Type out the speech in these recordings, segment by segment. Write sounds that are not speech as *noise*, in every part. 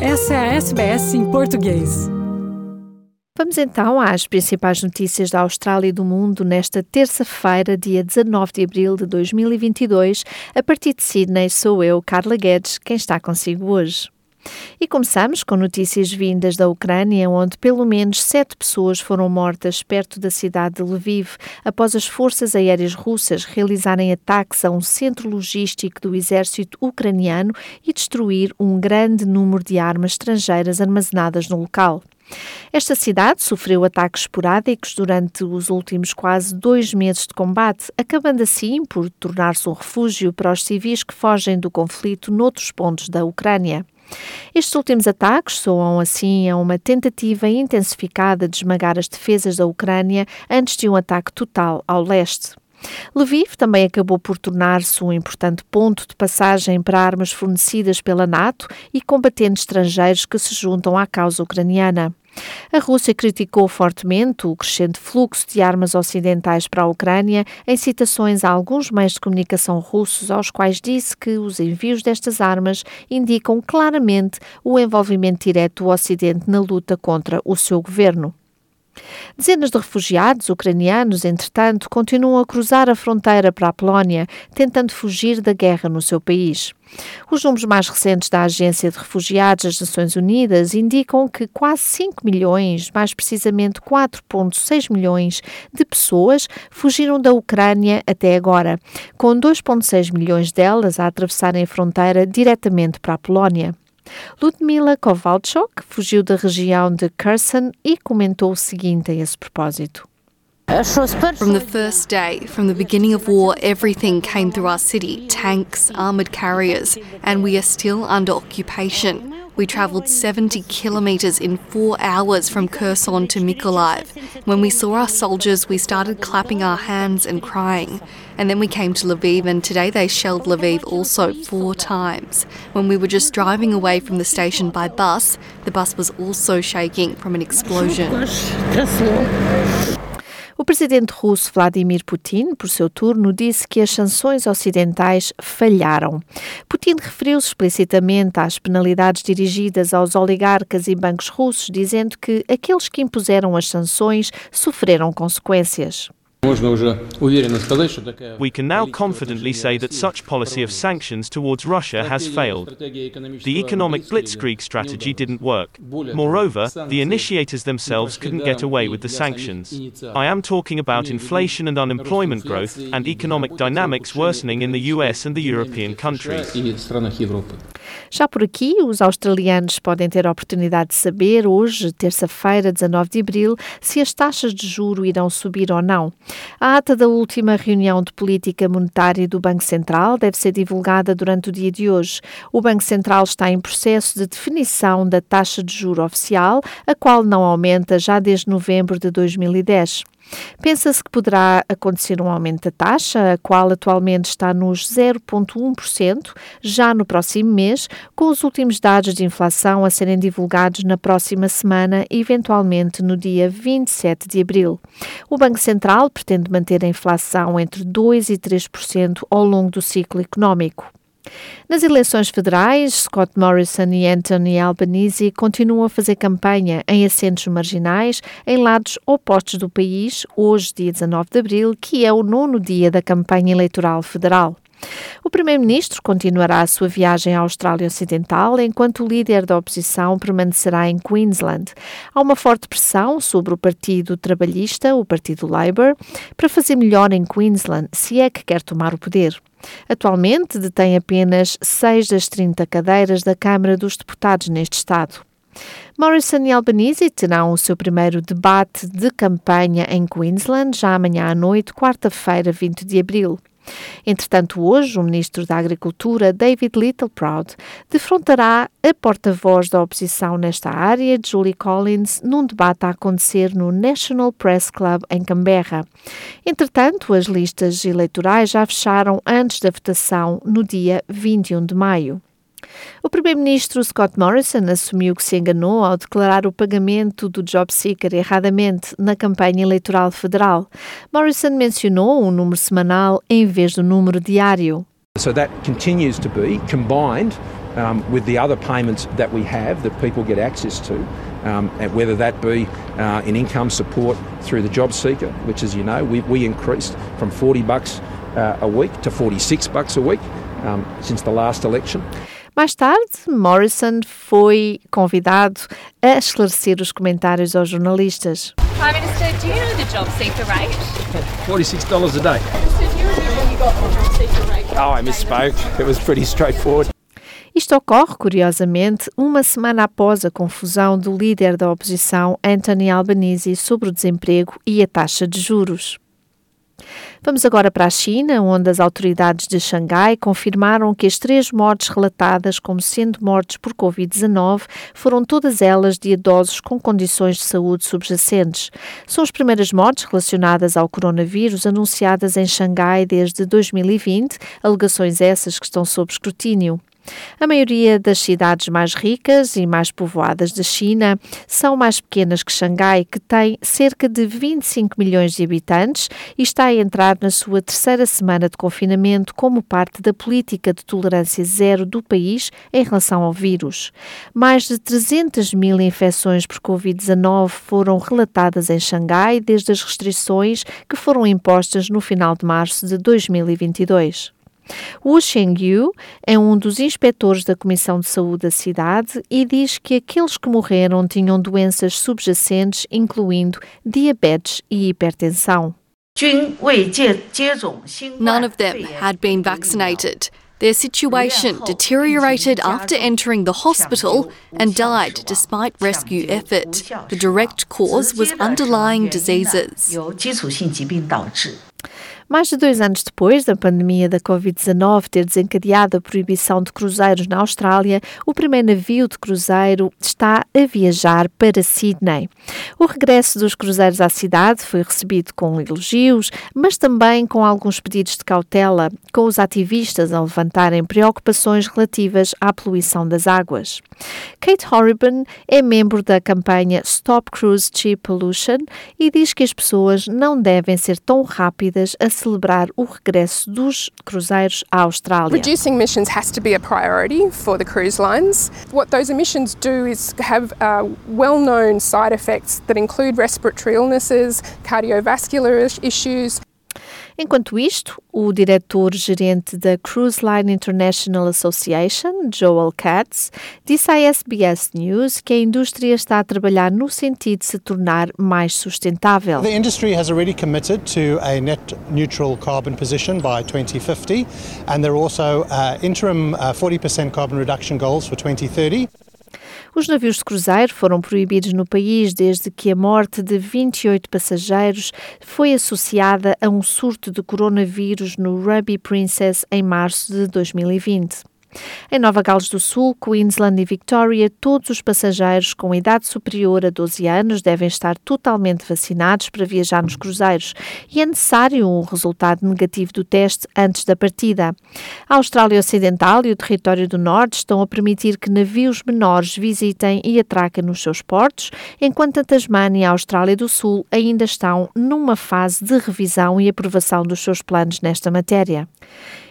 Essa é a SBS em português. Vamos então às principais notícias da Austrália e do mundo nesta terça-feira, dia 19 de abril de 2022. A partir de Sydney, sou eu, Carla Guedes, quem está consigo hoje. E começamos com notícias vindas da Ucrânia, onde pelo menos sete pessoas foram mortas perto da cidade de Lviv após as forças aéreas russas realizarem ataques a um centro logístico do exército ucraniano e destruir um grande número de armas estrangeiras armazenadas no local. Esta cidade sofreu ataques esporádicos durante os últimos quase dois meses de combate, acabando assim por tornar-se um refúgio para os civis que fogem do conflito noutros pontos da Ucrânia. Estes últimos ataques soam assim a uma tentativa intensificada de esmagar as defesas da Ucrânia antes de um ataque total ao leste. Lviv também acabou por tornar-se um importante ponto de passagem para armas fornecidas pela NATO e combatentes estrangeiros que se juntam à causa ucraniana. A Rússia criticou fortemente o crescente fluxo de armas ocidentais para a Ucrânia em citações a alguns meios de comunicação russos, aos quais disse que os envios destas armas indicam claramente o envolvimento direto do Ocidente na luta contra o seu governo. Dezenas de refugiados ucranianos, entretanto, continuam a cruzar a fronteira para a Polónia, tentando fugir da guerra no seu país. Os números mais recentes da Agência de Refugiados das Nações Unidas indicam que quase 5 milhões, mais precisamente 4,6 milhões de pessoas fugiram da Ucrânia até agora, com 2,6 milhões delas a atravessarem a fronteira diretamente para a Polónia. Ludmila Kowalczuk fugiu da região de Kherson e comentou o seguinte a esse propósito. From the first day, from the beginning of war, everything came through our city tanks, armoured carriers, and we are still under occupation. We travelled 70 kilometres in four hours from Kherson to Mykolaiv. When we saw our soldiers, we started clapping our hands and crying. And then we came to Lviv, and today they shelled Lviv also four times. When we were just driving away from the station by bus, the bus was also shaking from an explosion. O presidente russo Vladimir Putin, por seu turno, disse que as sanções ocidentais falharam. Putin referiu-se explicitamente às penalidades dirigidas aos oligarcas e bancos russos, dizendo que aqueles que impuseram as sanções sofreram consequências. We can now confidently say that such policy of sanctions towards Russia has failed. The economic blitzkrieg strategy didn't work. Moreover, the initiators themselves couldn't get away with the sanctions. I am talking about inflation and unemployment growth and economic dynamics worsening in the US and the European countries. Já por aqui, os australianos podem ter a oportunidade de saber, hoje, terça-feira, 19 de abril, se as taxas de juro irão subir ou não. A ata da última reunião de política monetária do Banco Central deve ser divulgada durante o dia de hoje. O Banco Central está em processo de definição da taxa de juro oficial, a qual não aumenta já desde novembro de 2010. Pensa-se que poderá acontecer um aumento da taxa, a qual atualmente está nos 0,1%, já no próximo mês, com os últimos dados de inflação a serem divulgados na próxima semana, eventualmente no dia 27 de abril. O Banco Central pretende manter a inflação entre 2% e 3% ao longo do ciclo económico. Nas eleições federais, Scott Morrison e Anthony Albanese continuam a fazer campanha em assentos marginais em lados opostos do país, hoje, dia 19 de abril, que é o nono dia da campanha eleitoral federal. O Primeiro-Ministro continuará a sua viagem à Austrália Ocidental, enquanto o líder da oposição permanecerá em Queensland. Há uma forte pressão sobre o Partido Trabalhista, o Partido Labour, para fazer melhor em Queensland, se é que quer tomar o poder. Atualmente detém apenas 6 das 30 cadeiras da Câmara dos Deputados neste Estado. Morrison e Albanese terão o seu primeiro debate de campanha em Queensland já amanhã à noite, quarta-feira, 20 de abril. Entretanto, hoje, o Ministro da Agricultura, David Littleproud, defrontará a porta-voz da oposição nesta área, Julie Collins, num debate a acontecer no National Press Club em Canberra. Entretanto, as listas eleitorais já fecharam antes da votação no dia 21 de maio. O primeiro-ministro Scott Morrison assumiu que se enganou ao declarar o pagamento do Job Seeker erradamente na campanha eleitoral federal. Morrison mencionou um número semanal em vez do número diário. So that continues to be combined um, with the other payments that we have that people get access to, um, and whether that be uh, in income support through the job seeker, which, as you know, we, we increased from 40 bucks uh, a week to 46 bucks a week um, since the last election. Mais tarde, Morrison foi convidado a esclarecer os comentários aos jornalistas. Prime Minister, do you know the job seeker rate? $46 a day. Minister, do you remember when you got the job seeker rate? Oh, I misspoke. It was pretty straightforward. Isto ocorre, curiosamente, uma semana após a confusão do líder da oposição, Anthony Albanese, sobre o desemprego e a taxa de juros. Vamos agora para a China, onde as autoridades de Xangai confirmaram que as três mortes relatadas como sendo mortes por Covid-19 foram todas elas de idosos com condições de saúde subjacentes. São as primeiras mortes relacionadas ao coronavírus anunciadas em Xangai desde 2020, alegações essas que estão sob escrutínio. A maioria das cidades mais ricas e mais povoadas da China são mais pequenas que Xangai, que tem cerca de 25 milhões de habitantes e está a entrar na sua terceira semana de confinamento como parte da política de tolerância zero do país em relação ao vírus. Mais de 300 mil infecções por Covid-19 foram relatadas em Xangai desde as restrições que foram impostas no final de março de 2022. Wu Shengyu é um dos inspectores da Comissão de Saúde da cidade e diz que aqueles que morreram tinham doenças subjacentes, incluindo diabetes e hipertensão. None of them had been vaccinated. Their situation deteriorated after entering the hospital and died despite rescue effort. The direct cause was underlying diseases. Mais de dois anos depois da pandemia da Covid-19 ter desencadeado a proibição de cruzeiros na Austrália, o primeiro navio de cruzeiro está a viajar para Sydney. O regresso dos cruzeiros à cidade foi recebido com elogios, mas também com alguns pedidos de cautela, com os ativistas a levantarem preocupações relativas à poluição das águas. Kate Horriban é membro da campanha Stop Cruise Cheap Pollution e diz que as pessoas não devem ser tão rápidas a celebrar o regresso dos cruzeiros à Austrália. Reducing emissions has to be a priority for the cruise lines. What those emissions do is have uh, well-known side effects that include respiratory illnesses, cardiovascular issues, Enquanto isto, o diretor-gerente da Cruise Line International Association, Joel Katz, disse à SBS News que a indústria está a trabalhar no sentido de se tornar mais sustentável. The industry has already committed to a net neutral carbon position by 2050 and there are also uh, interim uh, 40% carbon reduction goals for 2030. Os navios de cruzeiro foram proibidos no país desde que a morte de 28 passageiros foi associada a um surto de coronavírus no Ruby Princess em março de 2020. Em Nova Gales do Sul, Queensland e Victoria, todos os passageiros com idade superior a 12 anos devem estar totalmente vacinados para viajar nos cruzeiros e é necessário um resultado negativo do teste antes da partida. A Austrália Ocidental e o Território do Norte estão a permitir que navios menores visitem e atraquem nos seus portos, enquanto a Tasmânia e a Austrália do Sul ainda estão numa fase de revisão e aprovação dos seus planos nesta matéria.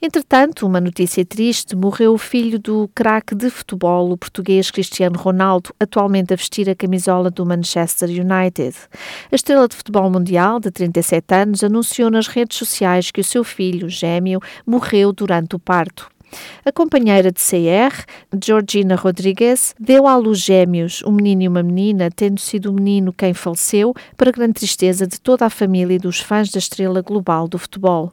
Entretanto, uma notícia triste: morreu o filho do craque de futebol, o português Cristiano Ronaldo, atualmente a vestir a camisola do Manchester United. A estrela de futebol mundial, de 37 anos, anunciou nas redes sociais que o seu filho, gêmeo, morreu durante o parto. A companheira de CR, Georgina Rodrigues, deu à luz gêmeos, um menino e uma menina, tendo sido o menino quem faleceu, para grande tristeza de toda a família e dos fãs da estrela global do futebol.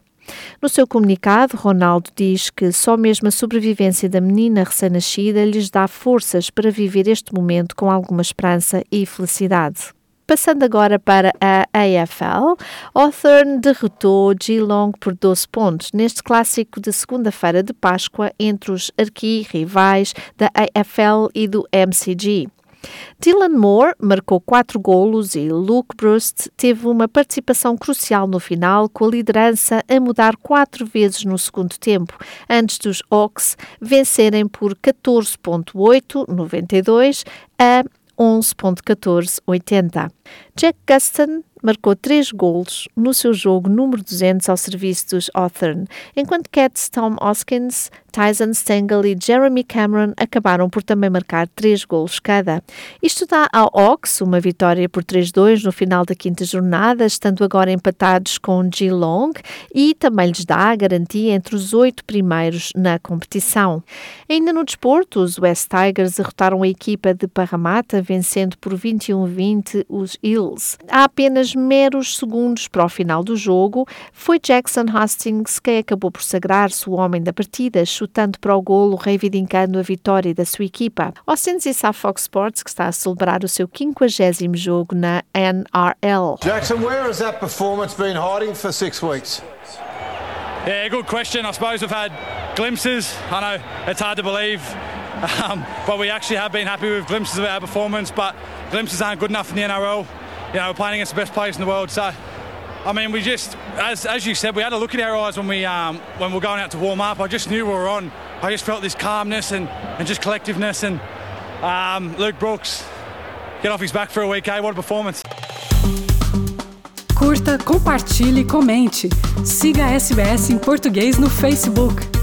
No seu comunicado, Ronaldo diz que só mesmo a sobrevivência da menina recém-nascida lhes dá forças para viver este momento com alguma esperança e felicidade. Passando agora para a AFL, Hawthorn derrotou Geelong por 12 pontos neste clássico de segunda-feira de Páscoa entre os arqui-rivais da AFL e do MCG. Dylan Moore marcou quatro golos e Luke Brust teve uma participação crucial no final, com a liderança a mudar quatro vezes no segundo tempo, antes dos Hawks vencerem por 14.8-92 a 11.1480. Jack Guston marcou três golos no seu jogo número 200 ao serviço dos Hawthorn, enquanto Cats Tom Hoskins Tyson Stengel e Jeremy Cameron acabaram por também marcar três golos cada. Isto dá ao Hawks uma vitória por 3-2 no final da quinta jornada, estando agora empatados com Geelong e também lhes dá a garantia entre os oito primeiros na competição. Ainda no desporto, os West Tigers derrotaram a equipa de Parramatta, vencendo por 21-20 os Hills. Há apenas meros segundos para o final do jogo, foi Jackson Hastings quem acabou por sagrar-se o homem da partida, chutando para o golo, reivindicando a vitória da sua equipa. Austin disse à Fox Sports que está a celebrar o seu 50 jogo na NRL. Jackson, where has that performance been hiding for six weeks? Yeah, good question. I suppose we've had glimpses. I know it's hard to believe, *laughs* um, but we actually have been happy with glimpses of our performance. But glimpses aren't good enough in the NRL. You know, we're playing against the best players in the world. So, I mean, we just, as, as you said, we had a look in our eyes when we um, when we were going out to warm up. I just knew we were on. I just felt this calmness and, and just collectiveness. And um, Luke Brooks, get off his back for a week, eh? What a performance. Curta, compartilhe, comente. Siga a SBS em português no Facebook.